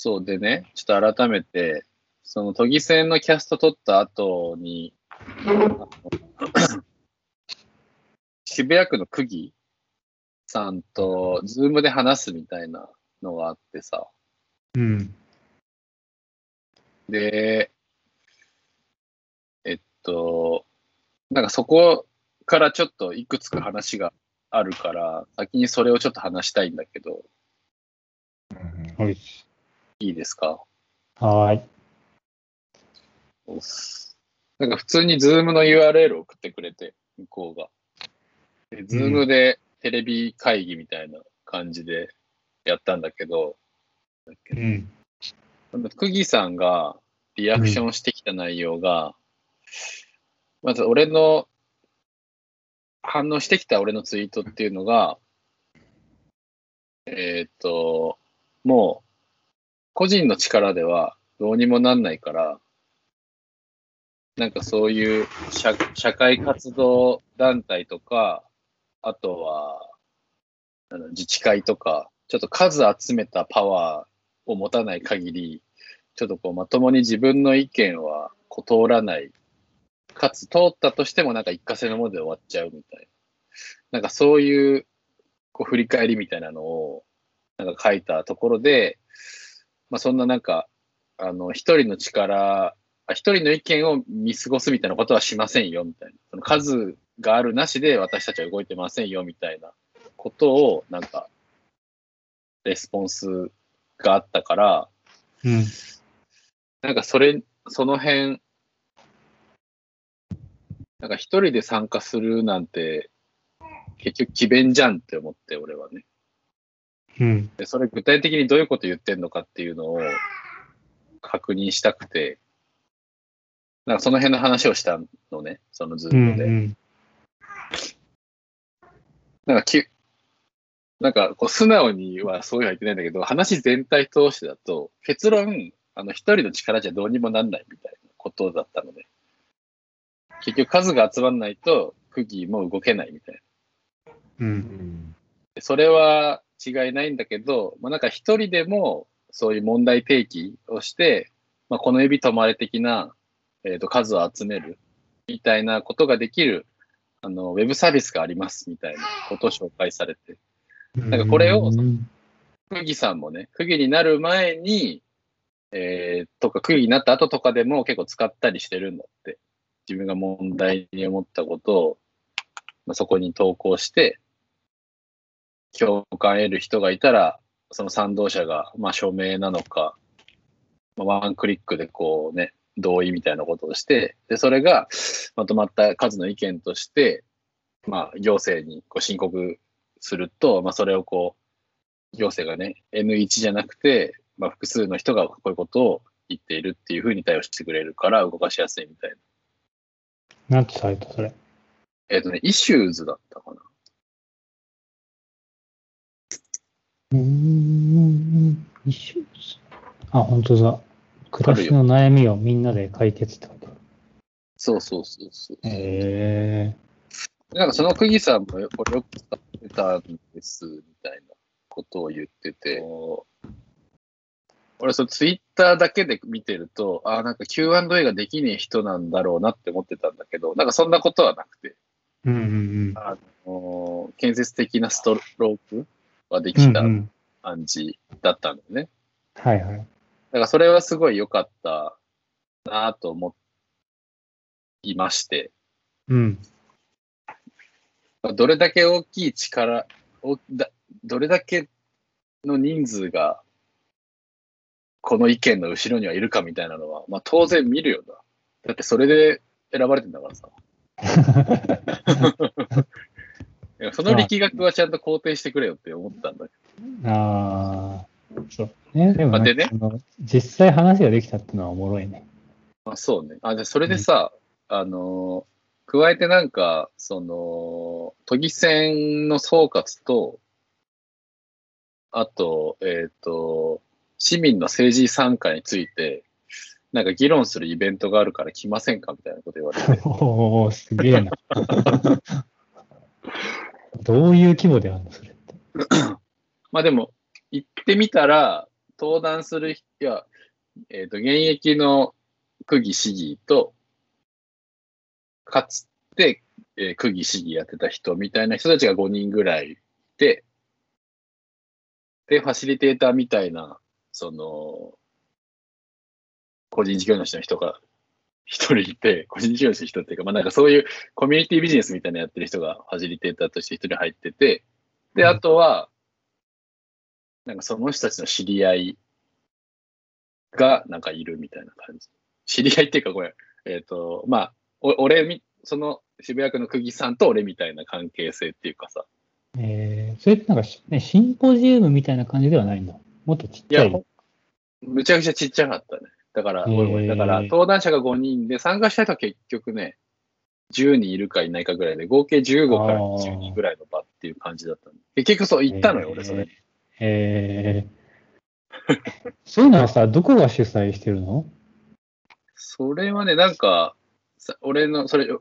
そうでね、ちょっと改めて、その都議選のキャスト取った後に、渋谷区の区議さんと、ズームで話すみたいなのがあってさ、うん。で、えっと、なんかそこからちょっといくつか話があるから、先にそれをちょっと話したいんだけど、はい。いいですか？はーい。なんか普通にズームの URL を送ってくれて、向こうが。で、 Zoom でテレビ会議みたいな感じでやったんだけど、だっけうん。クギさんがリアクションしてきた内容が、まず俺の反応してきた俺のツイートっていうのが、えーっと、もう個人の力ではどうにもなんないから、なんかそういう社社会活動団体とか、あとは、あの自治会とか、ちょっと数集めたパワーを持たない限り、ちょっとこうまともに自分の意見はこう通らない。かつ通ったとしてもなんか一過性のもので終わっちゃうみたいな。なんかそういうこう振り返りみたいなのをなんか書いたところで、まあそんななんか、あの、一人の力、あ一人の意見を見過ごすみたいなことはしませんよみたいな。その数があるなしで私たちは動いてませんよみたいなことをなんか、レスポンスがあったから、うん。なんかそれ、その辺、なんか一人で参加するなんて、結局、詭弁じゃんって思って、俺はね。うん。で、それ具体的にどういうこと言ってんのかっていうのを確認したくて、なんかその辺の話をしたのね、その Zoom で。ん。なんかき、なんかこう素直にはそういうは言ってないんだけど、話全体通してだと、結論、あの一人の力じゃどうにもなんないみたいなことだったので、結局数が集まんないと、区議も動けないみたいな。うん。でそれは違いないんだけど、まあ、なんか一人でもそういう問題提起をして、まあ、この指止まれ的な、えー、と数を集めるみたいなことができるあのウェブサービスがありますみたいなことを紹介されて、なんかこれを区議さんもね、区議になる前に、えーとか区議になった後とかでも結構使ったりしてるんだって。自分が問題に思ったことを、まあ、そこに投稿して、共感得る人がいたら、その賛同者が、まあ、署名なのか、まあ、ワンクリックでこうね、同意みたいなことをして、で、それがまとまった数の意見として、まあ、行政にこう申告すると、まあ、それをこう、行政がね、N1 じゃなくて、まあ、複数の人がこういうことを言っているっていうふうに対応してくれるから動かしやすいみたいな。なんてサイトそれ？えっ、とね、 Issues だったかな。うーん。 Issues あ、本当だ。暮らしの悩みをみんなで解決ってこと。そうそうそうそう。へえなんかその区議さんもよこれよく使ってたんですみたいなことを言ってて、俺そのツイッターだけで見てると、ああ、なんか Q&A ができねえ人なんだろうなって思ってたんだけど、なんかそんなことはなくて、うんうんあの建設的なストロークはでうん。きたうんうん感じだったんだよね。はいはい。だからそれはすごい良かったなと思いまして、うん。どれだけ大きい力、おだどれだけの人数がこの意見の後ろにはいるかみたいなのは、まあ当然見るよな。だってそれで選ばれてんだからさ。その力学はちゃんと肯定してくれよって思ったんだけああ。そうね。でもまあでね実際話ができたってのはおもろいね。あそうね。あ、で、それでさ、あのー加えてなんか、その、都議選の総括と、あと、えっ、と、市民の政治参加について、なんか議論するイベントがあるから来ませんかみたいなこと言われて。おおすげえな。どういう規模であるのそれって？まあでも、行ってみたら、登壇する人、いや、えっ、と、現役の区議市議と、かつて、えー区議市議やってた人みたいな人たちが5人ぐらいいて、で、ファシリテーターみたいな、その、個人事業主の人が一人いて、個人事業主の人っていうか、まあなんかそういうコミュニティビジネスみたいなのやってる人がファシリテーターとして一人入ってて、で、あとは、なんかその人たちの知り合いがなんかいるみたいな感じ。知り合いっていうかこれ、えっ、と、まあ、お俺み、その渋谷区の区議さんと俺みたいな関係性っていうかさ、えー、それってなんかし、ね、シンポジウムみたいな感じではないんだ。もっとちっいやちゃい？、むちゃくちゃちっちゃかったね。だから、だから、登壇者が5人で、参加した人は結局ね、10人いるかいないかぐらいで、合計15からあー20人ぐらいの場っていう感じだったんで。結局そう、行ったのよ、俺、それに。えー、そういうのはさ、どこが主催してるの？それはね、なんか、さ俺の、それ、誘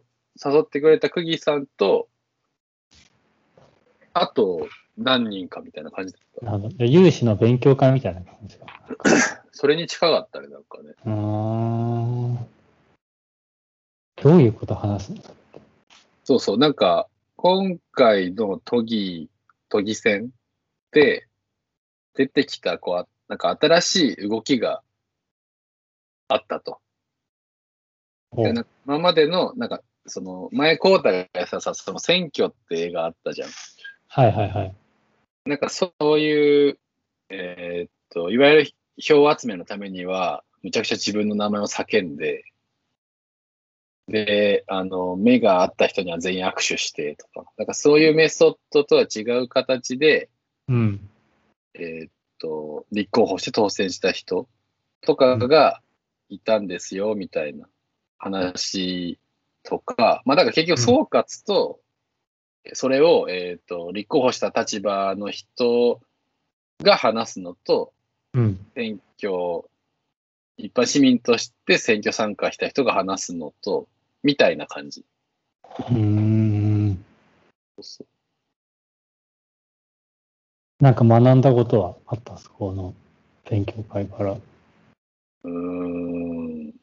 ってくれた区議さんと、あと、何人かみたいな感じだった。有志の勉強会みたいな感じか。それに近かったね、なんかね。うーん。どういうこと話すの？そうそう、なんか、今回の都議、都議選で出てきた、こう、なんか新しい動きがあったと。でなんか今までの、なんか、その、前、コータがやってたさ、その選挙って映画あったじゃん。はいはいはい。なんかそういう、えーっと、いわゆる票集めのためには、むちゃくちゃ自分の名前を叫んで、で、あの、目があった人には全員握手してとか、なんかそういうメソッドとは違う形で、うん。えーっと、立候補して当選した人とかがいたんですよ、みたいな話とか、まあだから結局総括と、それを、えーっと、立候補した立場の人が話すのと、うん。選挙、一般市民として選挙参加した人が話すのと、みたいな感じ。うーん。そうそうなんか学んだことはあったそこの勉強会から。うーん。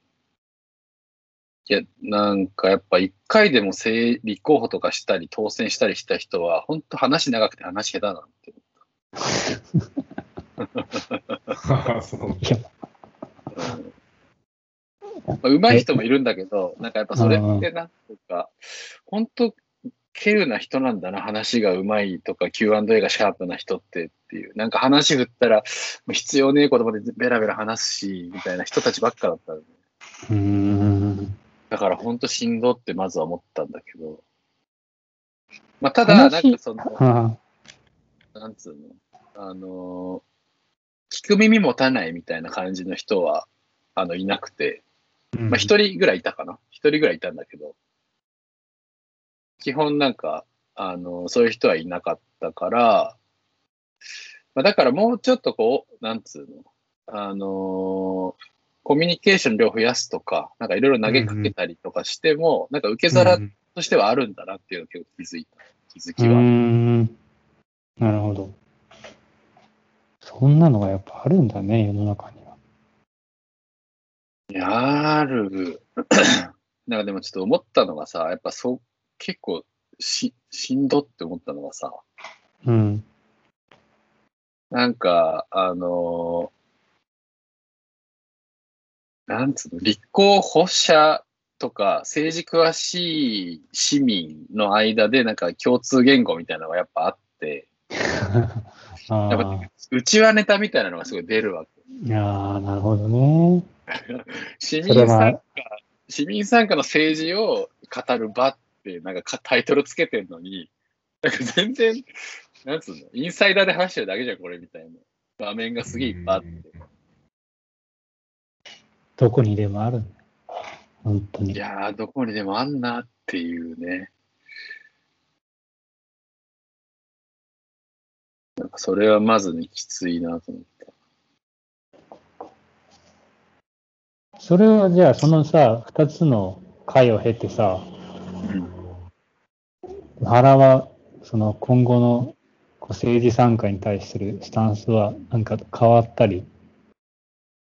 いや、なんかやっぱ一回でも政立候補とかしたり当選したりした人は、本当話長くて話下手なんて。そういや、うんまい人もいるんだけど、なんかやっぱそれってなんか、本当稀有な人なんだな、話が上手いとか Q&A がシャープな人ってっていう、なんか話振ったら、必要ねえ言葉でベラベラ話すし、みたいな人たちばっかだったのねうーん。だから本当しんどってまずは思ったんだけど。まあ、ただ、なん話かその、はなんつうの、あのー聞く耳持たないみたいな感じの人は、あの、いなくて、あ、まあ、一人ぐらいいたかな一人ぐらいいたんだけど、基本なんか、あの、そういう人はいなかったから、まあ、だからもうちょっとこう、なんつうの、あのコミュニケーション量増やすとか、なんかいろいろ投げかけたりとかしても、なんか受け皿うんとしてはあるんだなっていうのを結構気づいた。気づうきは。ーん。なるほど。そんなのがやっぱあるんだね、世の中には。いやある。なんかでもちょっと思ったのがさ、やっぱそう、結構し、しんどって思ったのがさ、うん。なんか、あのーなんつうの、立候補者とか政治詳しい市民の間でなんか共通言語みたいなのがやっぱあって、あ やっぱあ。うちはネタみたいなのがすごい出るわけ。いやーなるほどね。市民参加は、市民参加の政治を語る場ってなんかかタイトルつけてんのに、なんか全然、なんつうの、インサイダーで話してるだけじゃん、これみたいな。場面がすげえいっぱいあって。どこにでもある。本当に。いやー、どこにでもあんなっていうね。なんかそれはまずね、きついなと思った。それはじゃあ、そのさ、二つの会を経てさ、原は、その今後のこう政治参加に対するスタンスは、なんか変わったり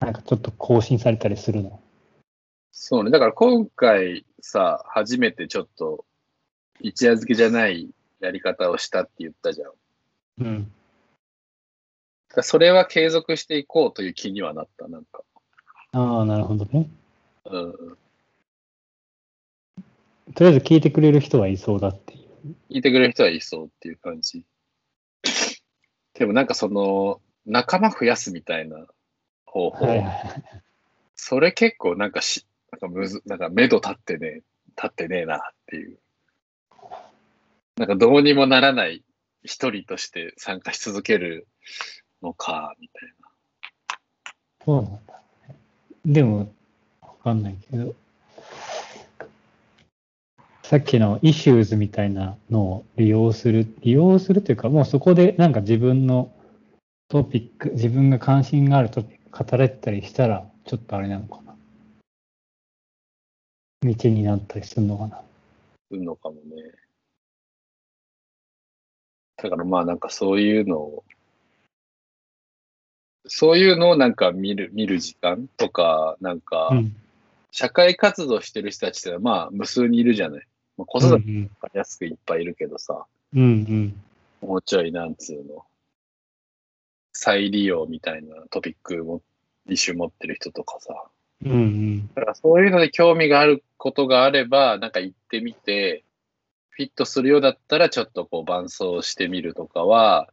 なんかちょっと更新されたりするの？そうね。だから今回さ、初めてちょっと一夜漬けじゃないやり方をしたって言ったじゃん。うん。それは継続していこうという気にはなった、なんか。ああ、なるほどね。うん。とりあえず聞いてくれる人はいそうだっていう。聞いてくれる人はいそうっていう感じ。でもなんかその、仲間増やすみたいな方法。はい。それ結構なんかし、なんかむず、なんか目処立ってね、立ってねえなっていう。なんかどうにもならない一人として参加し続けるのか、みたいな。そうなんだ、ね。でも、わかんないけど、さっきのイシューズみたいなのを利用する、利用するというか、もうそこでなんか自分のトピック、自分が関心があるトピック語れたりしたら、ちょっとあれなのかな。道になったりするのかな。するのかもね。だからまあなんかそういうのを、そういうのをなんか見る、見る時間とか、なんか、うん。社会活動してる人たちってまあ無数にいるじゃない。まあ、子うん育て分かりやすくいっぱいいるけどさ、うんうん。もうちょいなんつうの、再利用みたいなトピックも一種持ってる人とかさ、うんうん。だからそういうので興味があることがあれば、なんか行ってみて、フィットするようだったらちょっとこう伴走してみるとかは、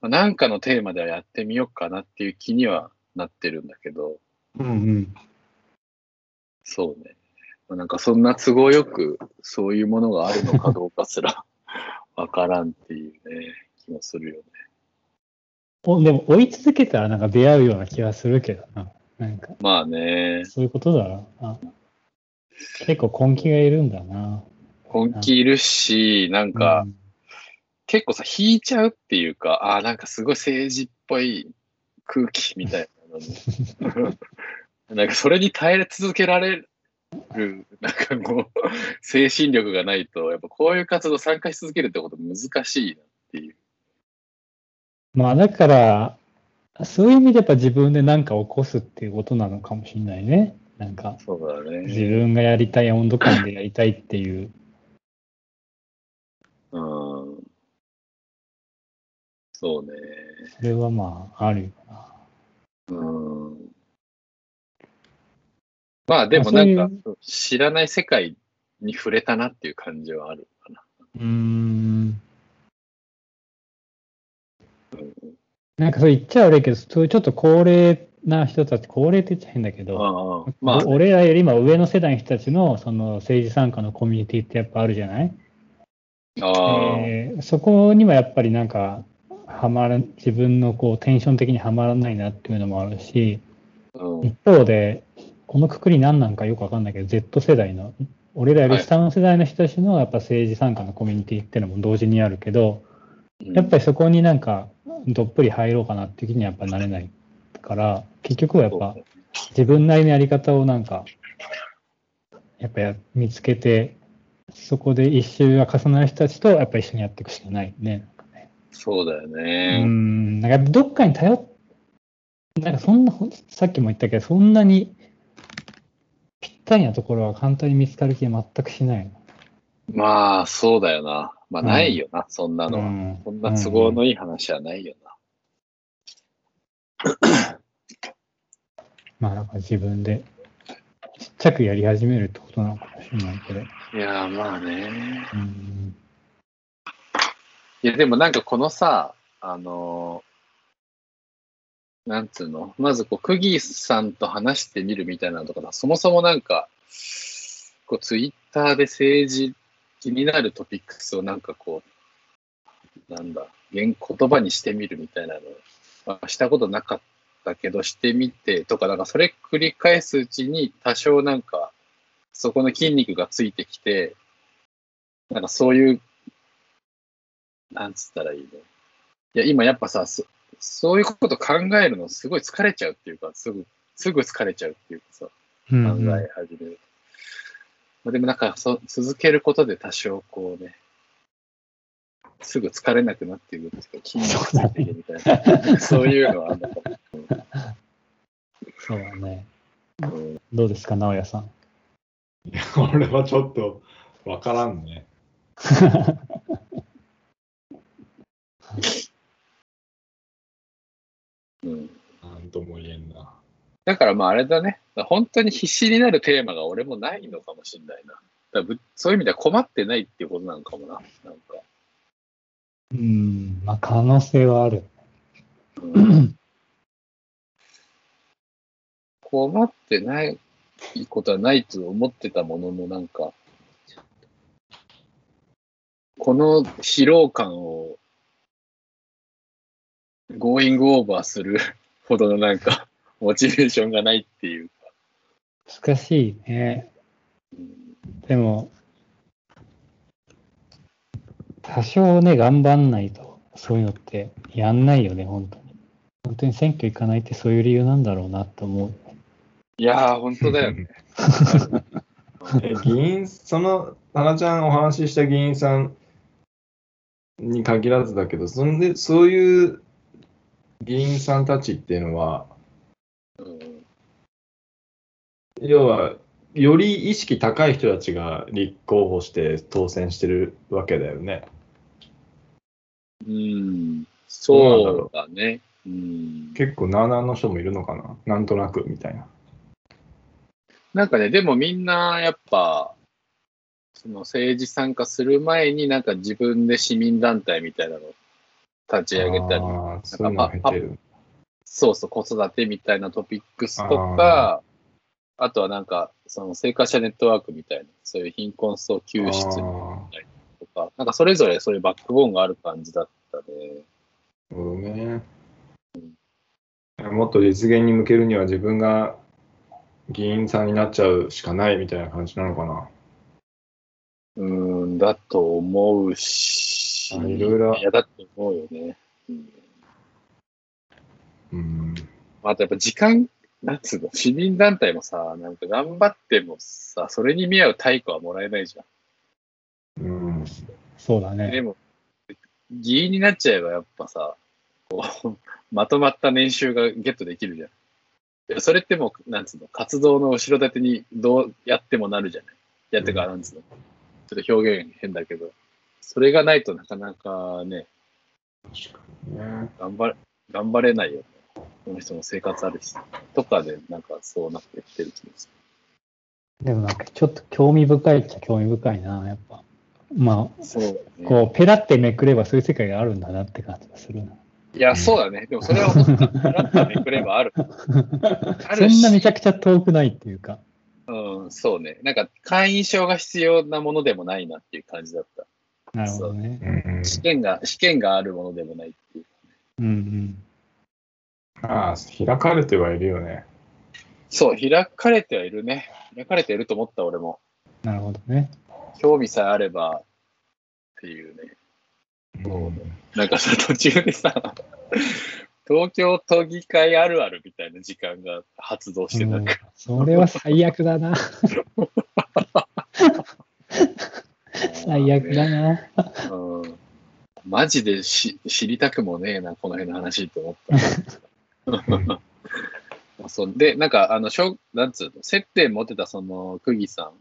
まあなんかのテーマではやってみようかなっていう気にはなってるんだけど、うんうん。そうね。まあなんかそんな都合よくそういうものがあるのかどうかすら わからんっていうね、気もするよね。おでも追い続けたらなんか出会うような気がするけどな。なんか、まあね、そういうことだな。結構根気がいるんだな。本気いるし、なんか、うん結構さ、引いちゃうっていうか、ああ、なんかすごい政治っぽい空気みたいな。なんかそれに耐え続けられる、なんかもう、精神力がないと、やっぱこういう活動参加し続けるってこと難しいなっていう。まあだから、そういう意味でやっぱ自分で何か起こすっていうことなのかもしれないね。なんか、そうだ自ね。分がやりたい温度感でやりたいっていう。うん。そうね。それはまあ、あるよな。うん。まあでもなんか、知らない世界に触れたなっていう感じはあるかな。うーん。なんかそう言っちゃ悪いけど、そういうちょっと高齢な人たち、高齢って言っちゃ変だけど、ああまあね、俺らより今上の世代の人たちのその政治参加のコミュニティってやっぱあるじゃない、ああ、えーそこにはやっぱりなんか、はまら自分のこうテンション的にはまらないなっていうのもあるし、うん。一方で、このくくり何なんかよくわかんないけど、Z 世代の、俺らより下の世代の人たちのやっぱ政治参加のコミュニティっていうのも同時にあるけど、やっぱりそこになんかどっぷり入ろうかなっていう気にはやっぱなれないから、結局はやっぱ自分なりのやり方をなんか、やっぱや見つけて、そこで一周が重なる人たちとやっぱ一緒にやっていくしかないね。そうだようね。ん、なんかどっかに頼っ、なんかそんな、さっきも言ったけど、そんなにぴったりなところは簡単に見つかる気は全くしない。まあ、そうだよな。まあ、うんないよな、そんなのは。うんそんな都合のいい話はないよな。まあ、だから自分でちっちゃくやり始めるってことなのかもしれないけど。いや、まあね。うん。いや、でもなんかこのさ、あのーなんつうの？まずこう、クギーさんと話してみるみたいなのとか、そもそもなんか、こう、ツイッターで政治、気になるトピックスをなんかこう、なんだ、言言葉にしてみるみたいなの、まあ、したことなかったけど、してみてとか、なんかそれ繰り返すうちに多少なんか、そこの筋肉がついてきて、なんかそういうなんつったらいいの？いや、今やっぱさ、そそういうこと考えるのすごい疲れちゃうっていうか、すぐ、すぐ疲れちゃうっていうかさ、うん考え始める。まあ、でもなんかそ、続けることで多少こうね、すぐ疲れなくなっていくっていうか、筋肉ついていくみたいな、そういうのはあるのかも。そうだね。うんどうですか、直哉さん？いや俺はちょっとわからんね。うんなんとも言えんな。だからまああれだね。本当に必死になるテーマが俺もないのかもしれないな。だそういう意味では困ってないっていうことなのかもな。なんか。うん、まあ可能性はある。うん困ってないことはないと思ってたものの、なんか、この疲労感を、ゴーイングオーバーする ほどのなんか、モチベーションがないっていうか。難しいね。うんでも、多少ね、頑張んないと、そういうのってやんないよね、本当に。本当に選挙行かないってそういう理由なんだろうなと思う。いやー、本当だよね。え議員、その、タナちゃんお話しした議員さんに限らずだけど、そんで、そういう議員さんたちっていうのは、うん要は、より意識高い人たちが立候補して当選してるわけだよね。うん、そうだね。うん、結構なあなあの人もいるのかな？なんとなくみたいな。なんかね、でもみんなやっぱ、その政治参加する前になんか自分で市民団体みたいなの立ち上げたり、そう。そうそう、子育てみたいなトピックスとか、あとはなんか、その生活者ネットワークみたいな、そういう貧困層救出あとーか、なんかそれぞれそういうバックボーンがある感じだったね。なるほどね。もっと実現に向けるには自分が議員さんになっちゃうしかないみたいな感じなのかな。うーん、だと思うし、あいろいろいや、だと思うよね。うんうん。あとやっぱ時間、なんつうの、市民団体もさ、なんか頑張ってもさ、それに見合う対価はもらえないじゃうん。ん。そうだね。でも、議員になっちゃえばやっぱさ、こう、まとまった年収がゲットできるじゃん。いやそれってもう、なんつうの、活動の後ろ盾にどうやってもなるじゃない。いや、てか、なんつうの、ちょっと表現変だけど、それがないとなかなかね、確かにね。頑張れ、頑張れないよね。この人も生活あるし、とかで、なんかそうなってきてる気がすでもなんかちょっと興味深いっちゃ興味深いな、やっぱ。まる。そうね。こう、ペラってめくればそういう世界があるんだなって感じがするな。いや、そうだね。でもそれは。ペラッとめくればある。あ そるしんなめちゃくちゃ遠くないっていうか。うん、そうね。なんか、会員証が必要なものでもないなっていう感じだった。なるほどね。うん試験が、試験があるものでもないっていう。うんうん。ああ、開かれてはいるよね。そう、開かれてはいるね。開かれていると思った、俺も。なるほどね。興味さえあればっていうね。なんかさ、途中でさ、東京都議会あるあるみたいな時間が発動して、なんか、それは最悪だな。最悪だな。うんマジでし知りたくもねえな、この辺の話と思った。そうで、なんか、あの、しょうなんつうの、接点持ってたその、久木さ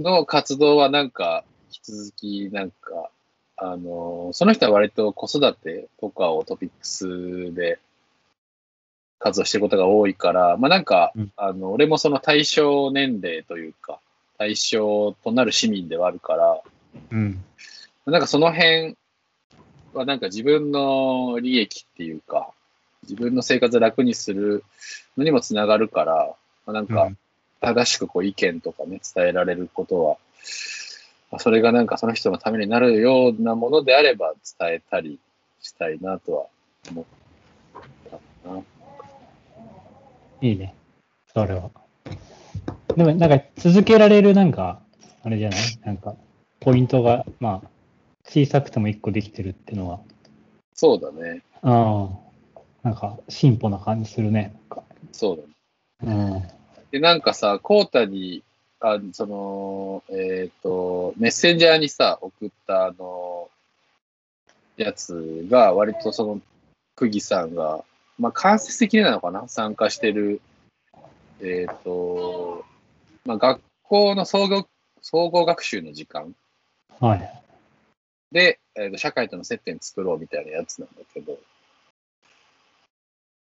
んの活動はなんか、引き続き、なんか、あの、その人は割と子育てとかをトピックスで活動してることが多いから、まあなんか、うんあの、俺もその対象年齢というか、対象となる市民ではあるから、うん。なんかその辺はなんか自分の利益っていうか、自分の生活を楽にするのにもつながるから、まあなんか正しくこう意見とかね、伝えられることは、まあそれがなんかその人のためになるようなものであれば伝えたりしたいなとは思ったな。いいね。それは。でも、なんか続けられる、なんか、あれじゃない？なんか、ポイントが、まあ、小さくても一個できてるっていうのは、そうだね。ああ、なんか、進歩な感じするね。そうだね。うん。で、なんかさ、コータに、あその、えっ、と、メッセンジャーにさ、送ったあの、やつが、割とその、久木さんが、まあ、間接的になのかな、参加してる、えっ、と、まあ、学校の総合総合学習の時間。はい。で、えーと社会との接点作ろうみたいなやつなんだけど、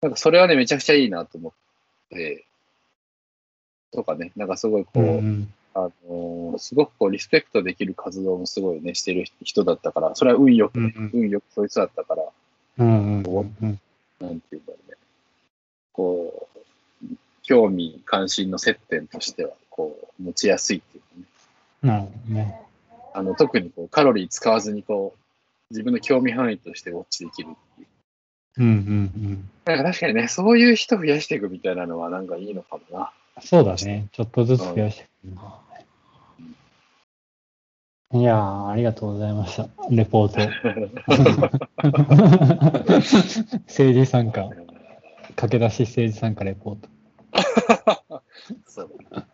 なんかそれはね、めちゃくちゃいいなと思って、とかね、なんかすごいこう、うんうん。あのーすごくこうリスペクトできる活動もすごいね、してる人だったから、それは運よく、ねうん運よくそいつだったから、うんうんうんうん。なんていうんだろう、興味関心の接点としては、こう、持ちやすいっていうかね。なるほどね。あの、特にこう、カロリー使わずに、こう、自分の興味範囲としてウォッチできるっていう。うんうんうん。なんか確かにね、そういう人増やしていくみたいなのはなんかいいのかもな。そうだね。ちょっとずつ増やしていくんだいやー、ありがとうございました。レポート。政治参加、駆け出し政治参加レポート。そう。